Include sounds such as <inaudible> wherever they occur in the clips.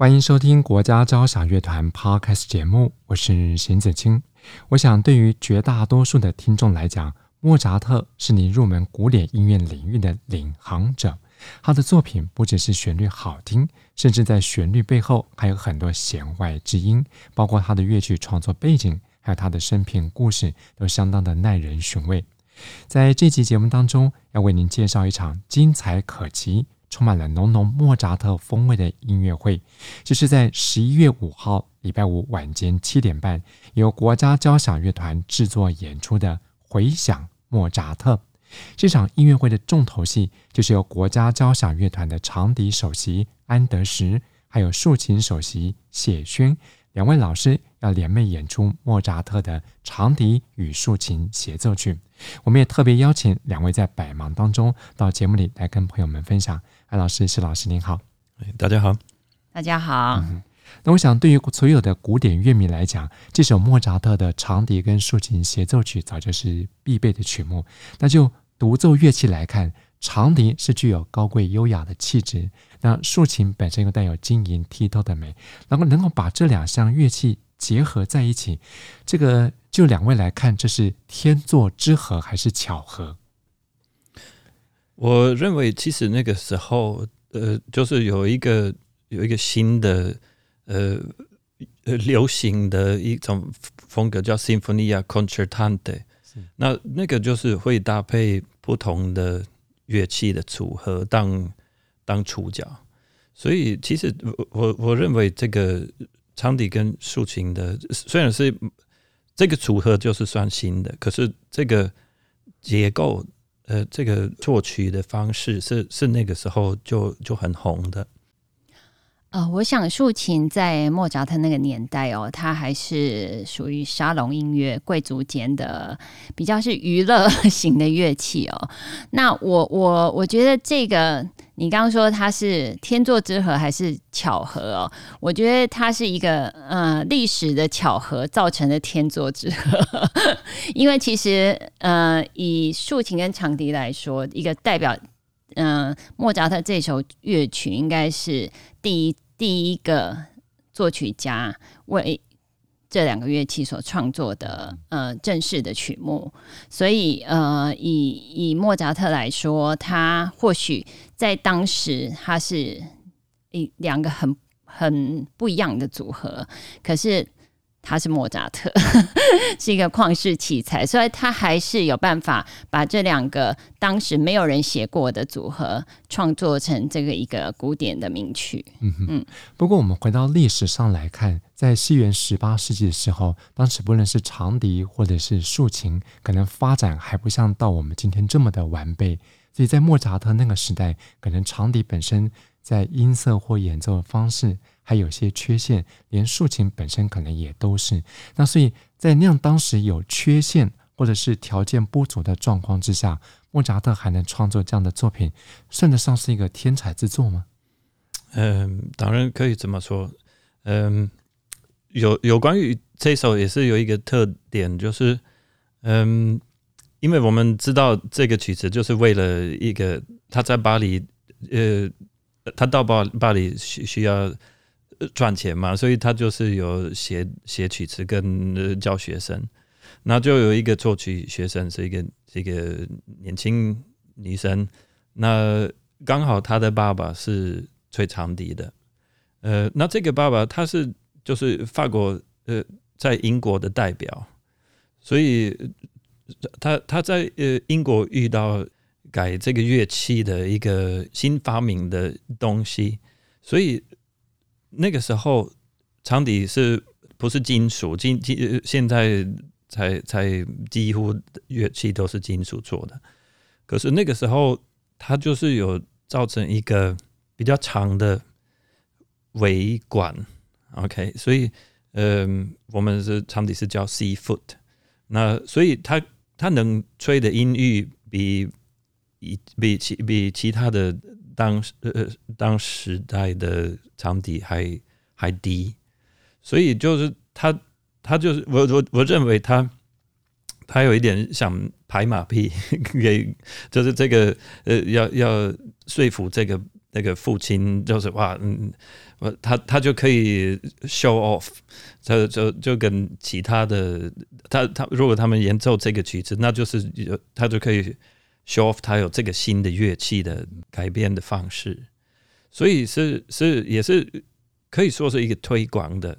欢迎收听国家交响乐团 Podcast 节目，我是邢子清。我想，对于绝大多数的听众来讲，莫扎特是你入门古典音乐领域的领航者。他的作品不只是旋律好听，甚至在旋律背后还有很多弦外之音，包括他的乐曲创作背景，还有他的生平故事，都相当的耐人寻味。在这期节目当中，要为您介绍一场精彩可期。充满了浓浓莫扎特风味的音乐会，就是在十一月五号礼拜五晚间七点半，由国家交响乐团制作演出的《回响莫扎特》。这场音乐会的重头戏，就是由国家交响乐团的长笛首席安德什，还有竖琴首席谢轩。两位老师要联袂演出莫扎特的长笛与竖琴协奏曲，我们也特别邀请两位在百忙当中到节目里来跟朋友们分享。安老师、谢老师您好，大家好，大家好。嗯，那我想对于所有的古典乐迷来讲，这首莫扎特的长笛跟竖琴协奏曲早就是必备的曲目。那就独奏乐器来看，长笛是具有高贵优雅的气质。那竖琴本身又带有晶莹剔透的美，然后能够把这两项乐器结合在一起，这个就两位来看，这是天作之合还是巧合？我认为，其实那个时候，呃，就是有一个有一个新的呃呃流行的一种风格，叫 Sinfonia Concertante。那那个就是会搭配不同的乐器的组合当。当主角，所以其实我我我认为这个长笛跟竖琴的虽然是这个组合就是算新的，可是这个结构呃这个作曲的方式是是那个时候就就很红的。呃，我想竖琴在莫扎特那个年代哦，它还是属于沙龙音乐、贵族间的比较是娱乐 <laughs> 型的乐器哦。那我我我觉得这个你刚刚说它是天作之合还是巧合哦？我觉得它是一个呃历史的巧合造成的天作之合，<laughs> 因为其实呃以竖琴跟长笛来说，一个代表。嗯、呃，莫扎特这首乐曲应该是第一第一个作曲家为这两个乐器所创作的呃正式的曲目，所以呃以以莫扎特来说，他或许在当时他是一两个很很不一样的组合，可是。他是莫扎特，<laughs> 是一个旷世奇才，所以他还是有办法把这两个当时没有人写过的组合创作成这个一个古典的名曲。嗯嗯。不过我们回到历史上来看，在西元十八世纪的时候，当时不论是长笛或者是竖琴，可能发展还不像到我们今天这么的完备，所以在莫扎特那个时代，可能长笛本身在音色或演奏的方式。还有些缺陷，连竖琴本身可能也都是。那所以在那样当时有缺陷或者是条件不足的状况之下，莫扎特还能创作这样的作品，算得上是一个天才之作吗？嗯，当然可以这么说。嗯，有有关于这首也是有一个特点，就是嗯，因为我们知道这个曲子就是为了一个他在巴黎，呃，他到巴巴黎需需要。赚钱嘛，所以他就是有写写曲子跟教学生，那就有一个作曲学生是一个这个年轻女生，那刚好他的爸爸是吹长笛的，呃，那这个爸爸他是就是法国呃在英国的代表，所以他他在呃英国遇到改这个乐器的一个新发明的东西，所以。那个时候，长笛是不是金属？金金现在才才几乎乐器都是金属做的。可是那个时候，它就是有造成一个比较长的尾管，OK，所以嗯，我们是长笛是叫 C foot，那所以他他能吹的音域比比比其比其他的当时呃当时代的长笛还还低，所以就是他他就是我我我认为他他有一点想拍马屁给就是这个呃要要说服这个那个父亲就是哇嗯。我他他就可以 show off，他就就跟其他的他他如果他们演奏这个曲子，那就是他就可以 show off 他有这个新的乐器的改编的方式，所以是是也是可以说是一个推广的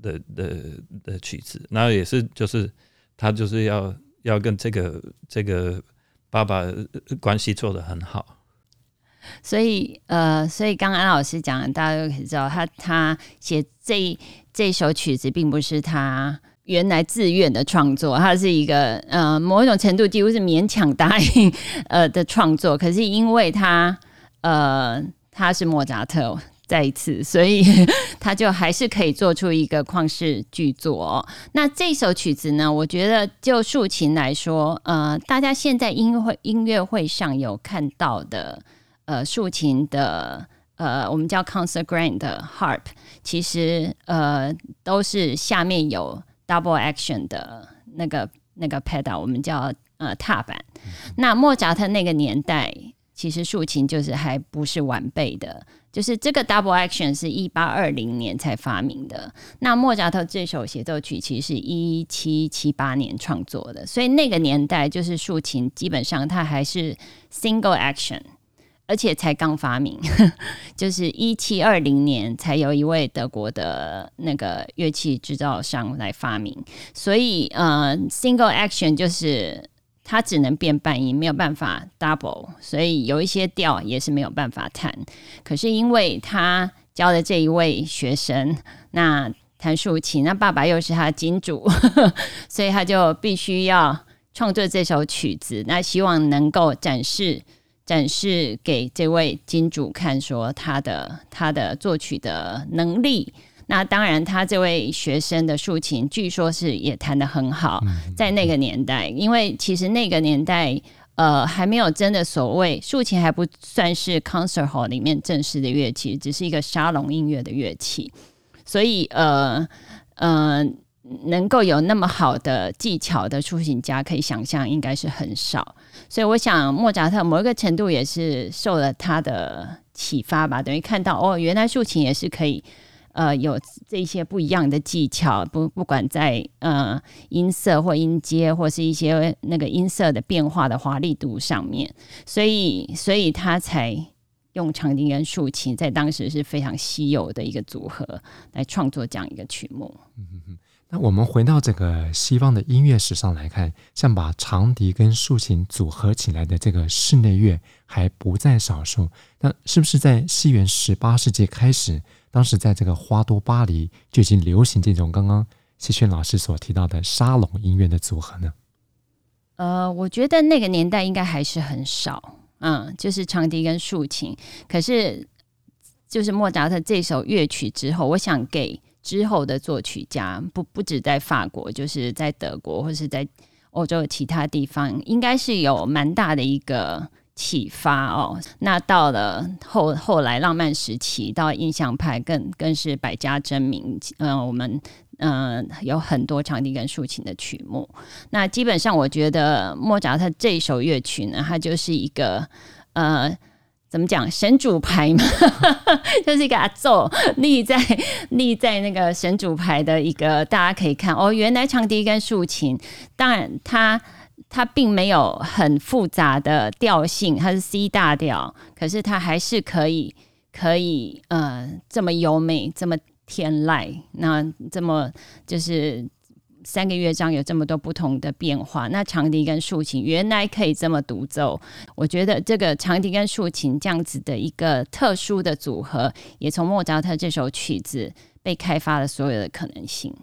的的的曲子，那也是就是他就是要要跟这个这个爸爸关系做得很好。所以，呃，所以刚安老师讲的，大家都可以知道，他他写这这首曲子，并不是他原来自愿的创作，他是一个呃某一种程度几乎是勉强答应 <laughs> 呃的创作。可是因为他呃他是莫扎特再一次，所以 <laughs> 他就还是可以做出一个旷世巨作哦。那这首曲子呢，我觉得就竖琴来说，呃，大家现在音乐会音乐会上有看到的。呃，竖琴的呃，我们叫 concert grand 的 harp，其实呃都是下面有 double action 的那个那个 pedal，我们叫呃踏板。那莫扎特那个年代，其实竖琴就是还不是完备的，就是这个 double action 是一八二零年才发明的。那莫扎特这首协奏曲其实是一七七八年创作的，所以那个年代就是竖琴基本上它还是 single action。而且才刚发明，<laughs> 就是一七二零年才有一位德国的那个乐器制造商来发明，所以呃，single action 就是它只能变半音，没有办法 double，所以有一些调也是没有办法弹。可是因为他教的这一位学生，那弹竖琴，那爸爸又是他金主，<laughs> 所以他就必须要创作这首曲子，那希望能够展示。展示给这位金主看，说他的他的作曲的能力。那当然，他这位学生的竖琴，据说是也弹得很好。在那个年代，因为其实那个年代，呃，还没有真的所谓竖琴还不算是 concert hall 里面正式的乐器，只是一个沙龙音乐的乐器。所以，呃，呃，能够有那么好的技巧的竖琴家，可以想象应该是很少。所以我想，莫扎特某一个程度也是受了他的启发吧，等于看到哦，原来竖琴也是可以，呃，有这些不一样的技巧，不不管在呃音色或音阶，或是一些那个音色的变化的华丽度上面，所以所以他才用长笛跟竖琴，在当时是非常稀有的一个组合来创作这样一个曲目。那我们回到这个西方的音乐史上来看，像把长笛跟竖琴组合起来的这个室内乐还不在少数。那是不是在西元十八世纪开始，当时在这个花都巴黎就已经流行这种刚刚希轩老师所提到的沙龙音乐的组合呢？呃，我觉得那个年代应该还是很少，嗯，就是长笛跟竖琴。可是，就是莫扎特这首乐曲之后，我想给。之后的作曲家不不止在法国，就是在德国或是在欧洲其他地方，应该是有蛮大的一个启发哦。那到了后后来浪漫时期，到印象派更更是百家争鸣。嗯、我们嗯、有很多长笛跟竖琴的曲目。那基本上，我觉得莫扎特这首乐曲呢，它就是一个呃。怎么讲神主牌嘛，<laughs> 就是一个阿奏立在立在那个神主牌的一个，大家可以看哦，原来长笛跟竖琴，当然它它并没有很复杂的调性，它是 C 大调，可是它还是可以可以呃这么优美，这么天籁，那这么就是。三个乐章有这么多不同的变化，那长笛跟竖琴原来可以这么独奏，我觉得这个长笛跟竖琴这样子的一个特殊的组合，也从莫扎特这首曲子被开发了所有的可能性。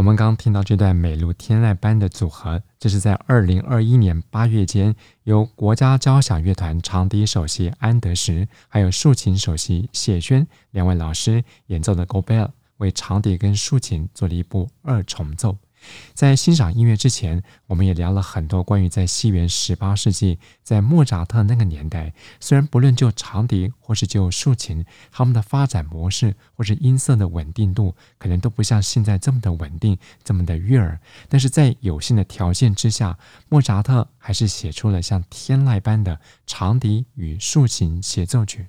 我们刚听到这段美如天籁般的组合，这是在二零二一年八月间，由国家交响乐团长笛首席安德什，还有竖琴首席谢轩两位老师演奏的 Gobel，为长笛跟竖琴做了一部二重奏。在欣赏音乐之前，我们也聊了很多关于在西元十八世纪，在莫扎特那个年代，虽然不论就长笛或是就竖琴，他们的发展模式或是音色的稳定度，可能都不像现在这么的稳定，这么的悦耳。但是在有限的条件之下，莫扎特还是写出了像天籁般的长笛与竖琴协奏曲。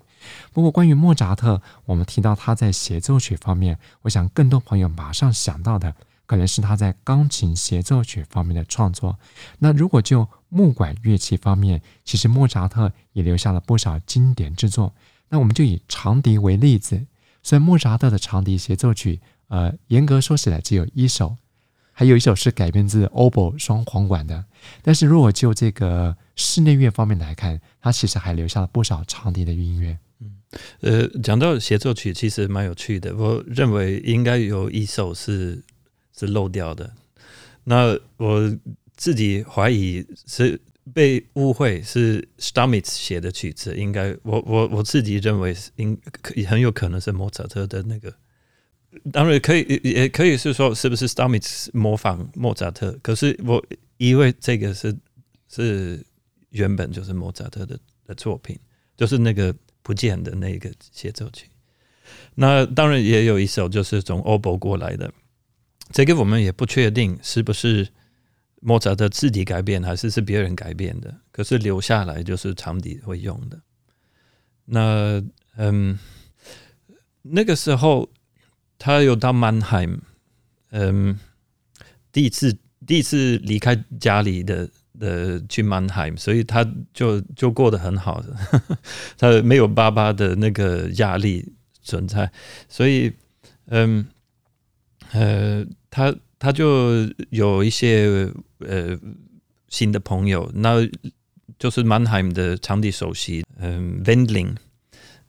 不过，关于莫扎特，我们提到他在协奏曲方面，我想更多朋友马上想到的。可能是他在钢琴协奏曲方面的创作。那如果就木管乐器方面，其实莫扎特也留下了不少经典之作。那我们就以长笛为例子，所以莫扎特的长笛协奏曲，呃，严格说起来只有一首，还有一首是改编自 oboe 双簧管的。但是如果就这个室内乐方面来看，他其实还留下了不少长笛的音乐。嗯，呃，讲到协奏曲，其实蛮有趣的。我认为应该有一首是。是漏掉的，那我自己怀疑是被误会是 Stamitz 写的曲子，应该我我我自己认为是应很有可能是莫扎特的那个，当然可以也可以是说是不是 Stamitz 模仿莫扎特，可是我以为这个是是原本就是莫扎特的的作品，就是那个不见的那个协奏曲，那当然也有一首就是从 Obo 过来的。这个我们也不确定是不是莫扎特自己改变，还是是别人改变的。可是留下来就是长笛会用的。那嗯，那个时候他有到曼海，嗯，第一次第一次离开家里的的去曼海姆，所以他就就过得很好的，<laughs> 他没有爸爸的那个压力存在，所以嗯呃，他他就有一些呃新的朋友，那就是曼海姆的场地首席，嗯，Wendling，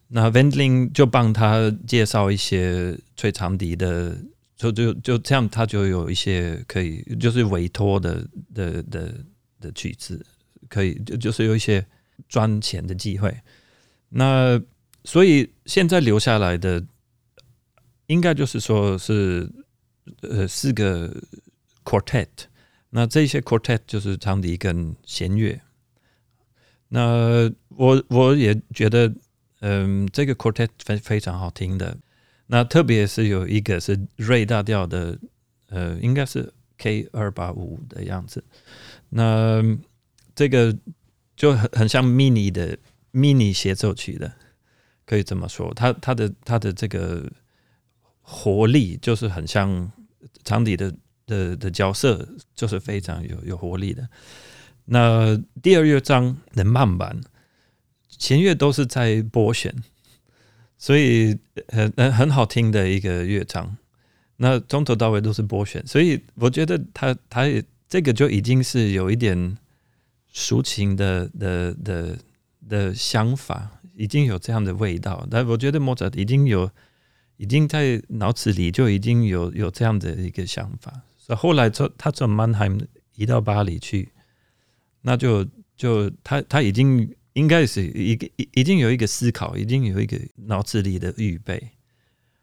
那 Wendling 就帮他介绍一些吹长笛的。就就就这样，他就有一些可以，就是委托的的的的曲子，可以就就是有一些赚钱的机会。那所以现在留下来的，应该就是说是呃四个 quartet。那这些 quartet 就是长笛跟弦乐。那我我也觉得，嗯，这个 quartet 非非常好听的。那特别是有一个是瑞大调的，呃，应该是 K 二八五的样子。那这个就很很像 mini 的 mini 协奏曲的，可以这么说。它它的它的这个活力就是很像长笛的的的角色，就是非常有有活力的。那第二乐章的慢板，弦乐都是在拨弦。所以很很很好听的一个乐章，那从头到尾都是拨弦，所以我觉得他他也这个就已经是有一点抒情的的的的想法，已经有这样的味道。但我觉得莫扎特已经有已经在脑子里就已经有有这样的一个想法。所以后来从他从曼海移到巴黎去，那就就他他已经。应该是一个已已经有一个思考，已经有一个脑子里的预备。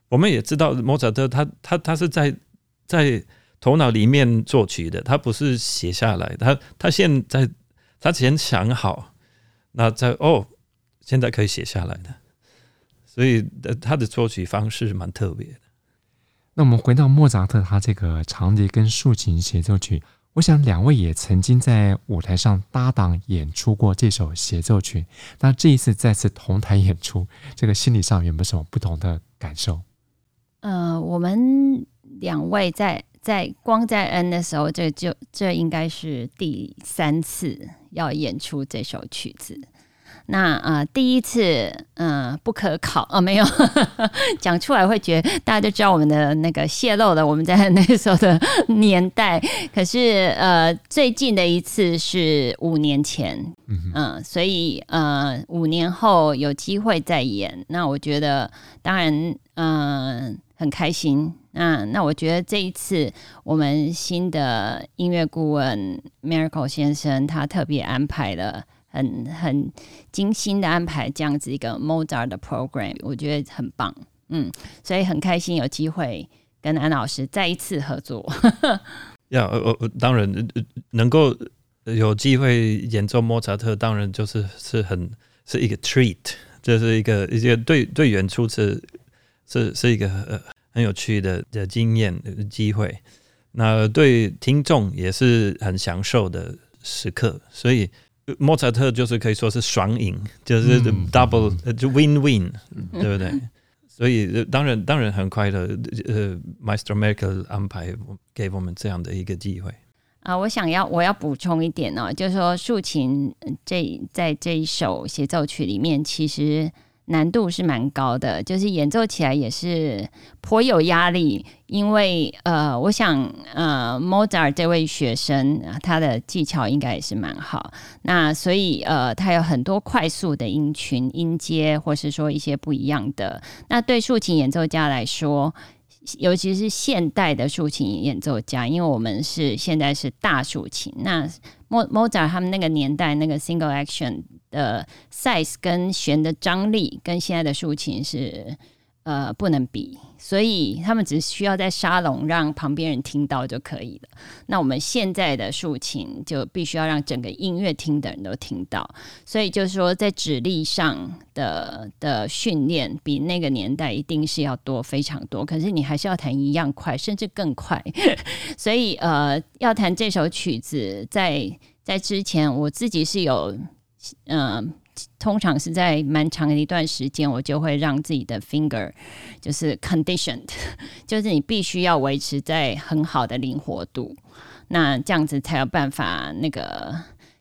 我们也知道莫扎特他他他是在在头脑里面作曲的，他不是写下来，他他现在他先想好，那在哦，现在可以写下来的，所以他的作曲方式蛮特别的。那我们回到莫扎特他这个长笛跟竖琴协奏曲。我想两位也曾经在舞台上搭档演出过这首协奏曲，那这一次再次同台演出，这个心理上有没有什么不同的感受？呃，我们两位在在光在 N 的时候，这就这应该是第三次要演出这首曲子。那呃，第一次嗯、呃、不可考啊、哦，没有 <laughs> 讲出来会觉得大家就知道我们的那个泄露了我们在那个时候的年代。可是呃，最近的一次是五年前，嗯、呃，所以呃，五年后有机会再演，那我觉得当然嗯、呃、很开心。那那我觉得这一次我们新的音乐顾问 Miracle 先生他特别安排了。很很精心的安排这样子一个 Mozart 的 program，我觉得很棒，嗯，所以很开心有机会跟安老师再一次合作。<laughs> 要呃呃，当然能够有机会演奏莫扎特，当然就是是很是一个 treat，这是一个一个对对演出是是是一个很很有趣的的经验机会，那对听众也是很享受的时刻，所以。莫扎特就是可以说是双赢，就是 double、嗯、就 win win，、嗯、对不对？所以当然当然很快乐，呃，Maestro Miracle 安排给我们这样的一个机会啊。我想要我要补充一点哦，就是说竖琴这在这一首协奏曲里面，其实。难度是蛮高的，就是演奏起来也是颇有压力，因为呃，我想呃 mozar 这位学生他的技巧应该也是蛮好，那所以呃，他有很多快速的音群、音阶，或是说一些不一样的。那对竖琴演奏家来说，尤其是现代的竖琴演奏家，因为我们是现在是大竖琴，那 moda 他们那个年代那个 single action。的 size 跟弦的张力跟现在的竖琴是呃不能比，所以他们只需要在沙龙让旁边人听到就可以了。那我们现在的竖琴就必须要让整个音乐厅的人都听到，所以就是说在指力上的的训练比那个年代一定是要多非常多。可是你还是要弹一样快，甚至更快。<laughs> 所以呃，要弹这首曲子，在在之前我自己是有。嗯、通常是在蛮长的一段时间，我就会让自己的 finger 就是 conditioned，<laughs> 就是你必须要维持在很好的灵活度，那这样子才有办法那个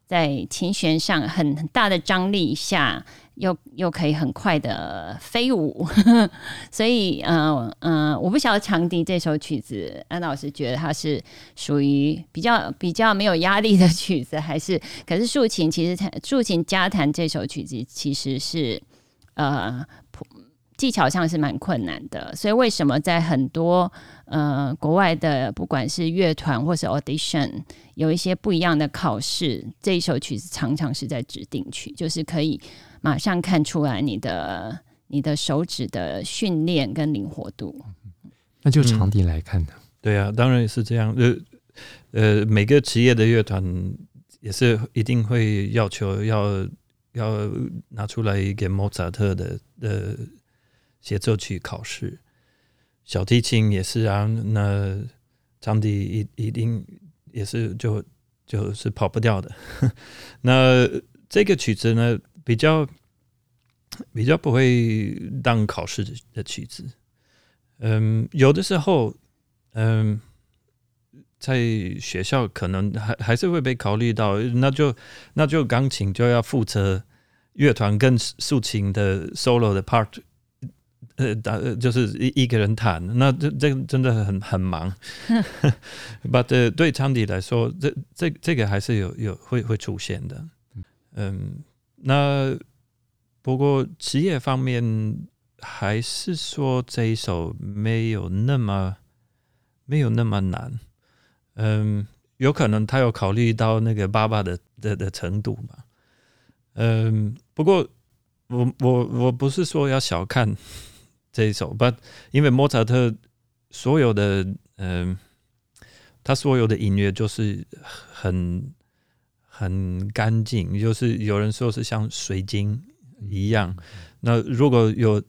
在琴弦上很很大的张力下，又又可以很快的飞舞。<laughs> 所以，嗯、呃、嗯、呃，我不晓得长笛这首曲子，安老师觉得它是属于比较比较没有压力的曲子，还是？可是竖琴其实弹竖琴加弹这首曲子其实是呃。技巧上是蛮困难的，所以为什么在很多呃国外的不管是乐团或是 audition 有一些不一样的考试，这一首曲子常常是在指定曲，就是可以马上看出来你的你的手指的训练跟灵活度。那就场地来看的、嗯，对啊，当然也是这样。呃呃，每个职业的乐团也是一定会要求要要拿出来给莫扎特的的。协奏曲考试，小提琴也是啊，那长笛一一定也是就就是跑不掉的。<laughs> 那这个曲子呢，比较比较不会当考试的的曲子。嗯，有的时候，嗯，在学校可能还还是会被考虑到，那就那就钢琴就要负责乐团跟竖琴的 solo 的 part。呃，打就是一一个人弹，那这这真的很很忙。<laughs> But 对长笛来说，这这这个还是有有会会出现的。嗯，那不过职业方面，还是说这一首没有那么没有那么难。嗯，有可能他有考虑到那个爸爸的的的程度嘛。嗯，不过我我我不是说要小看。<laughs> 这一首，But 因为莫扎特所有的嗯、他所有的音乐就是很很干净，就是有人说是像水晶一样。那如果有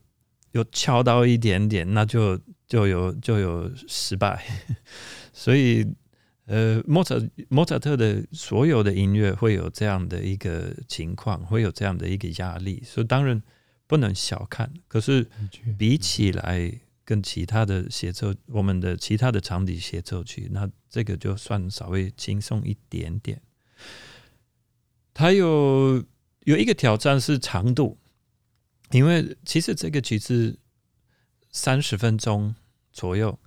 有敲到一点点，那就就有就有失败。<laughs> 所以呃，莫扎莫扎特的所有的音乐会有这样的一个情况，会有这样的一个压力。所以当然。不能小看，可是比起来跟其他的协奏，我们的其他的长笛协奏曲，那这个就算稍微轻松一点点。它有有一个挑战是长度，因为其实这个曲子三十分钟左右，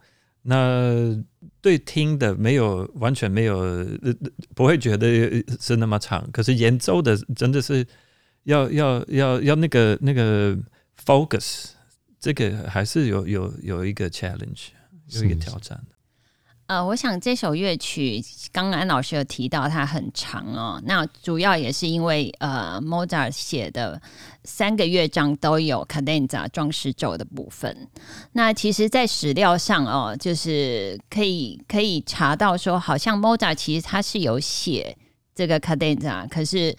那对听的没有完全没有不会觉得是那么长，可是演奏的真的是。要要要要那个那个 focus，这个还是有有有一个 challenge，有一个挑战。呃，我想这首乐曲，刚刚安老师有提到它很长哦，那主要也是因为呃，Mozart 写的三个乐章都有 cadenza 装饰奏的部分。那其实，在史料上哦，就是可以可以查到说，好像 Moza 其实他是有写这个 cadenza，可是。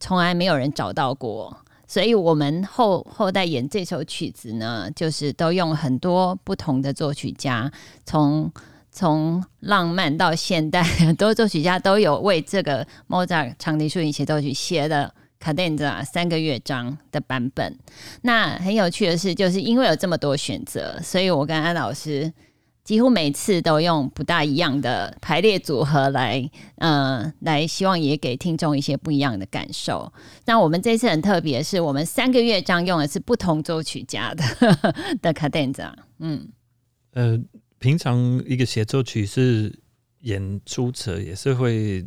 从来没有人找到过，所以我们后后代演这首曲子呢，就是都用很多不同的作曲家，从从浪漫到现代，很 <laughs> 多作曲家都有为这个莫扎特长笛竖琴协奏曲写的卡 denza 三个乐章的版本。那很有趣的是，就是因为有这么多选择，所以我跟安老师。几乎每次都用不大一样的排列组合来，呃，来希望也给听众一些不一样的感受。那我们这次很特别，是我们三个乐章用的是不同作曲家的 <laughs> 的 cadenza。嗯，呃，平常一个协奏曲是演出者也是会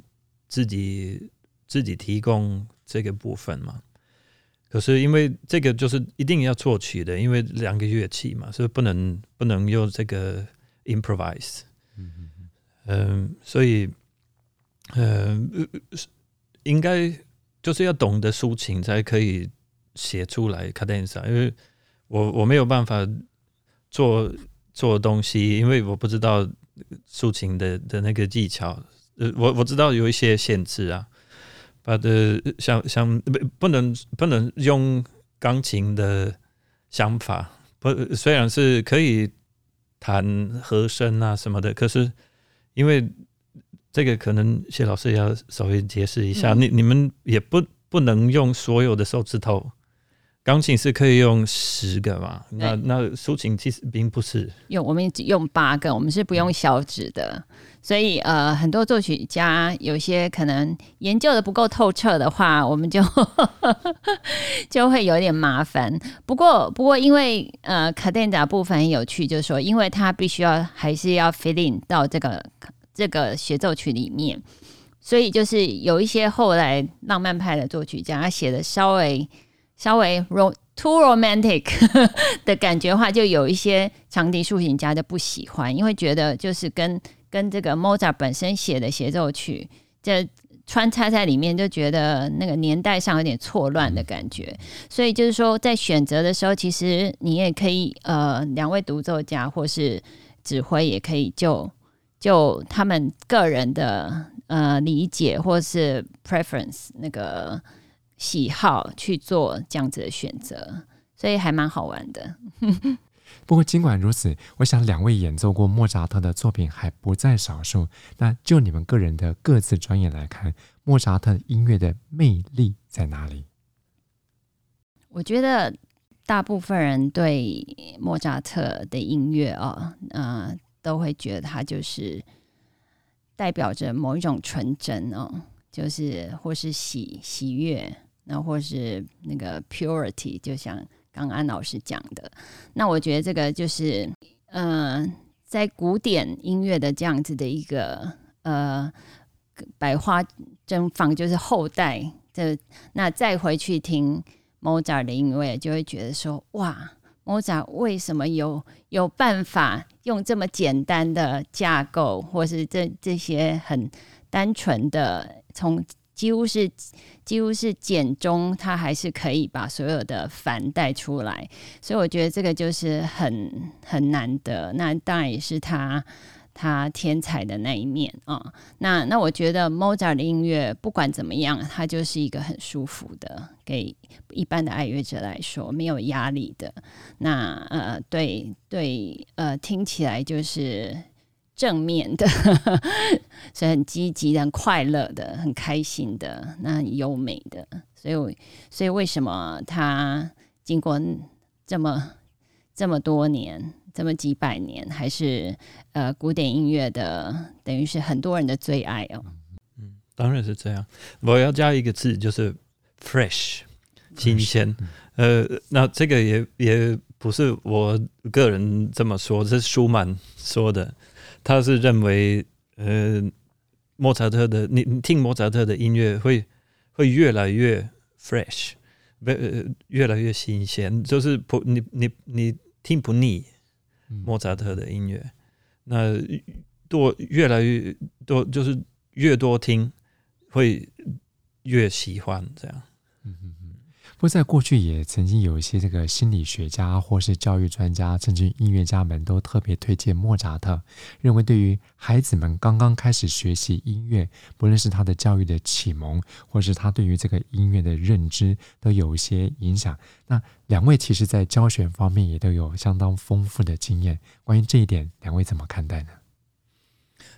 自己自己提供这个部分嘛。可是因为这个就是一定要作曲的，因为两个乐器嘛，所以不能不能用这个。improvise，嗯嗯，所以，呃，应该就是要懂得抒情才可以写出来 cadenza，因为我我没有办法做做东西，因为我不知道竖琴的的那个技巧，呃，我我知道有一些限制啊，把的像像不不能不能用钢琴的想法，不虽然是可以。弹和声啊什么的，可是因为这个可能谢老师要稍微解释一下，嗯、你你们也不不能用所有的手指头钢琴是可以用十个嘛？那那竖琴其实并不是用，我们用八个，我们是不用小指的。所以呃，很多作曲家有些可能研究的不够透彻的话，我们就 <laughs> 就会有点麻烦。不过不过，因为呃，cadenza 部分很有趣，就是说，因为它必须要还是要 fit in 到这个这个协奏曲里面，所以就是有一些后来浪漫派的作曲家，他写的稍微。稍微 ro too romantic <laughs> 的感觉的话，就有一些长笛竖琴家就不喜欢，因为觉得就是跟跟这个 Mozart 本身写的协奏曲这穿插在里面，就觉得那个年代上有点错乱的感觉。所以就是说，在选择的时候，其实你也可以呃，两位独奏家或是指挥也可以就就他们个人的呃理解或是 preference 那个。喜好去做这样子的选择，所以还蛮好玩的。<laughs> 不过尽管如此，我想两位演奏过莫扎特的作品还不在少数。那就你们个人的各自专业来看，莫扎特音乐的魅力在哪里？我觉得大部分人对莫扎特的音乐啊，呃，都会觉得他就是代表着某一种纯真哦，就是或是喜喜悦。那或是那个 purity，就像刚刚安老师讲的，那我觉得这个就是，嗯、在古典音乐的这样子的一个呃百花争放，就是后代这那再回去听 Mozart 的音乐，就会觉得说，哇，莫扎特为什么有有办法用这么简单的架构，或是这这些很单纯的从。几乎是几乎是简中，他还是可以把所有的繁带出来，所以我觉得这个就是很很难得。那当然也是他他天才的那一面啊、哦。那那我觉得 Mozart 的音乐不管怎么样，它就是一个很舒服的，给一般的爱乐者来说没有压力的。那呃，对对呃，听起来就是。正面的，<laughs> 是很积极的、很快乐的、很开心的，那很优美的。所以，所以为什么他经过这么这么多年、这么几百年，还是呃古典音乐的，等于是很多人的最爱哦。嗯，当然是这样。我要加一个字，就是 fresh，新鲜。呃，那这个也也不是我个人这么说，是舒曼说的。他是认为，呃，莫扎特的你你听莫扎特的音乐会会越来越 fresh，呃，越来越新鲜，就是不你你你听不腻莫扎特的音乐，那多越来越多就是越多听会越喜欢这样。不过，在过去也曾经有一些这个心理学家或是教育专家，甚至音乐家们都特别推荐莫扎特，认为对于孩子们刚刚开始学习音乐，不论是他的教育的启蒙，或是他对于这个音乐的认知，都有一些影响。那两位其实在教学方面也都有相当丰富的经验，关于这一点，两位怎么看待呢？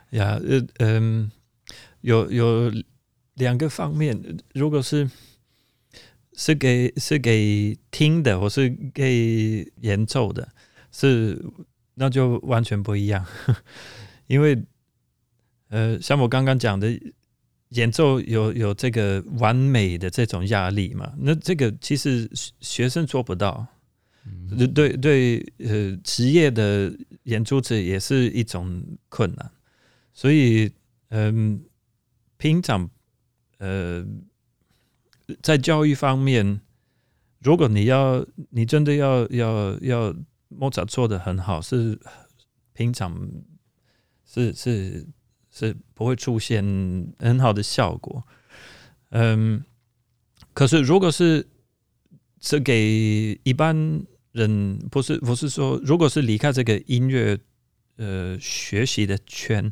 呀，呃，嗯，有有两个方面，如果是。是给是给听的，我是给演奏的，是那就完全不一样。<laughs> 因为呃，像我刚刚讲的，演奏有有这个完美的这种压力嘛，那这个其实学生做不到。嗯、对对，呃，职业的演出者也是一种困难。所以，嗯、呃，平常呃。在教育方面，如果你要，你真的要要要莫扎做得很好，是平常是是是不会出现很好的效果。嗯，可是如果是是给一般人，不是不是说，如果是离开这个音乐呃学习的圈。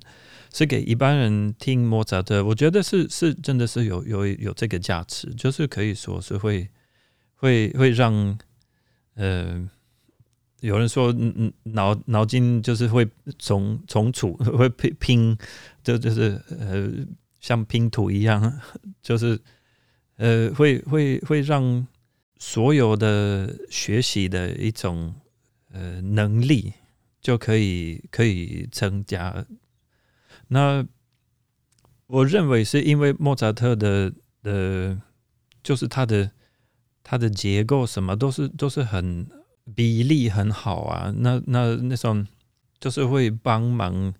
是给一般人听莫扎特，我觉得是是真的是有有有这个价值，就是可以说是会会会让呃有人说嗯脑脑筋就是会重重组，<laughs> 会拼拼就就是呃像拼图一样，<laughs> 就是呃会会会让所有的学习的一种呃能力就可以可以增加。那我认为是因为莫扎特的的，就是他的他的结构什么都是都是很比例很好啊。那那那种就是会帮忙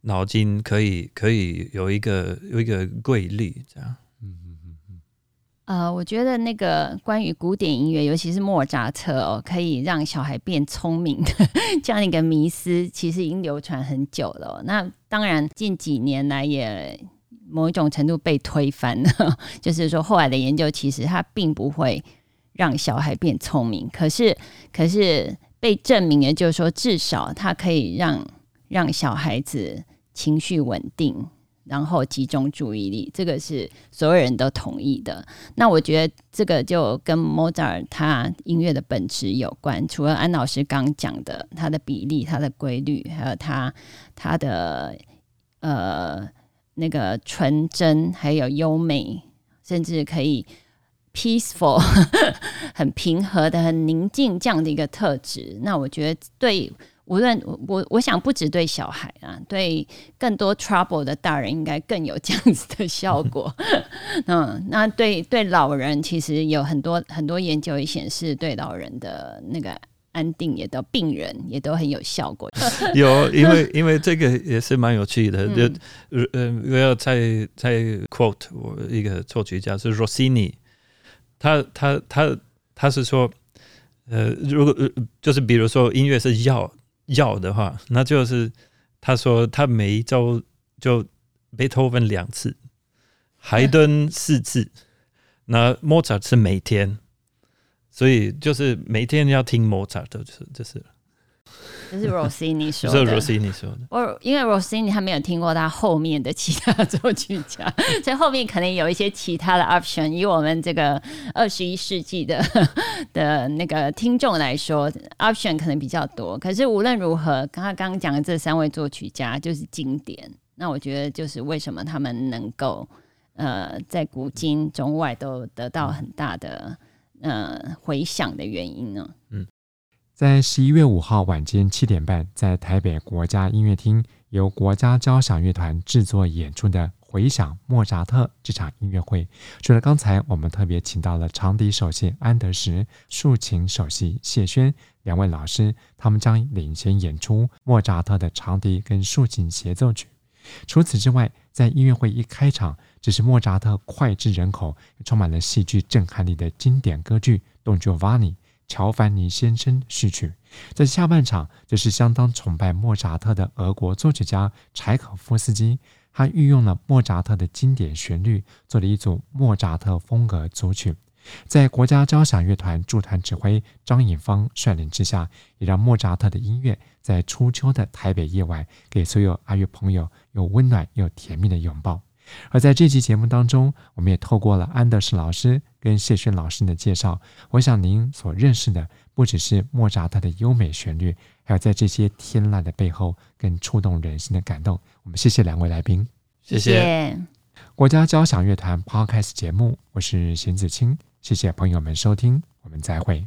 脑筋可以可以有一个有一个规律这样。呃，我觉得那个关于古典音乐，尤其是莫扎特哦，可以让小孩变聪明的 <laughs> 这样一个迷思，其实已经流传很久了。那当然近几年来也某一种程度被推翻了，<laughs> 就是说后来的研究其实它并不会让小孩变聪明，可是可是被证明的就是说，至少它可以让让小孩子情绪稳定。然后集中注意力，这个是所有人都同意的。那我觉得这个就跟莫扎尔他音乐的本质有关。除了安老师刚讲的他的比例、他的规律，还有他他的呃那个纯真，还有优美，甚至可以 peaceful <laughs> 很平和的、很宁静这样的一个特质。那我觉得对。无论我，我想不只对小孩啊，对更多 trouble 的大人，应该更有这样子的效果。<laughs> 嗯，那对对老人，其实有很多很多研究也显示，对老人的那个安定，也都病人也都很有效果。<laughs> 有，因为因为这个也是蛮有趣的。就呃，我要再再 quote 我一个作曲家是 Rossini，他他他他是说，呃，如果就是比如说音乐是药。要的话，那就是他说他每一周就贝多芬两次，海顿四次，那莫扎特是每天，所以就是每天要听莫扎特，就是就是。这是 Rossini 说的，是 Rossini 说的。我因为 Rossini 他没有听过他后面的其他作曲家，<laughs> 所以后面可能有一些其他的 option。以我们这个二十一世纪的的那个听众来说，option 可能比较多。可是无论如何，刚刚刚讲的这三位作曲家就是经典。那我觉得就是为什么他们能够呃在古今中外都得到很大的呃回响的原因呢？嗯。在十一月五号晚间七点半，在台北国家音乐厅由国家交响乐团制作演出的《回响莫扎特》这场音乐会，除了刚才我们特别请到了长笛首席安德什、竖琴首席谢轩两位老师，他们将领衔演出莫扎特的长笛跟竖琴协奏曲。除此之外，在音乐会一开场，只是莫扎特脍炙人口、充满了戏剧震撼力的经典歌剧《Don Giovanni》。乔凡尼先生序曲，在下半场则是相当崇拜莫扎特的俄国作曲家柴可夫斯基，他运用了莫扎特的经典旋律，做了一组莫扎特风格组曲。在国家交响乐团驻团指挥张颖芳率领之下，也让莫扎特的音乐在初秋的台北夜晚，给所有爱乐朋友有温暖又甜蜜的拥抱。而在这期节目当中，我们也透过了安德士老师跟谢轩老师的介绍，我想您所认识的不只是莫扎特的优美旋律，还有在这些天籁的背后更触动人心的感动。我们谢谢两位来宾，谢谢国家交响乐团 Podcast 节目，我是邢子清，谢谢朋友们收听，我们再会。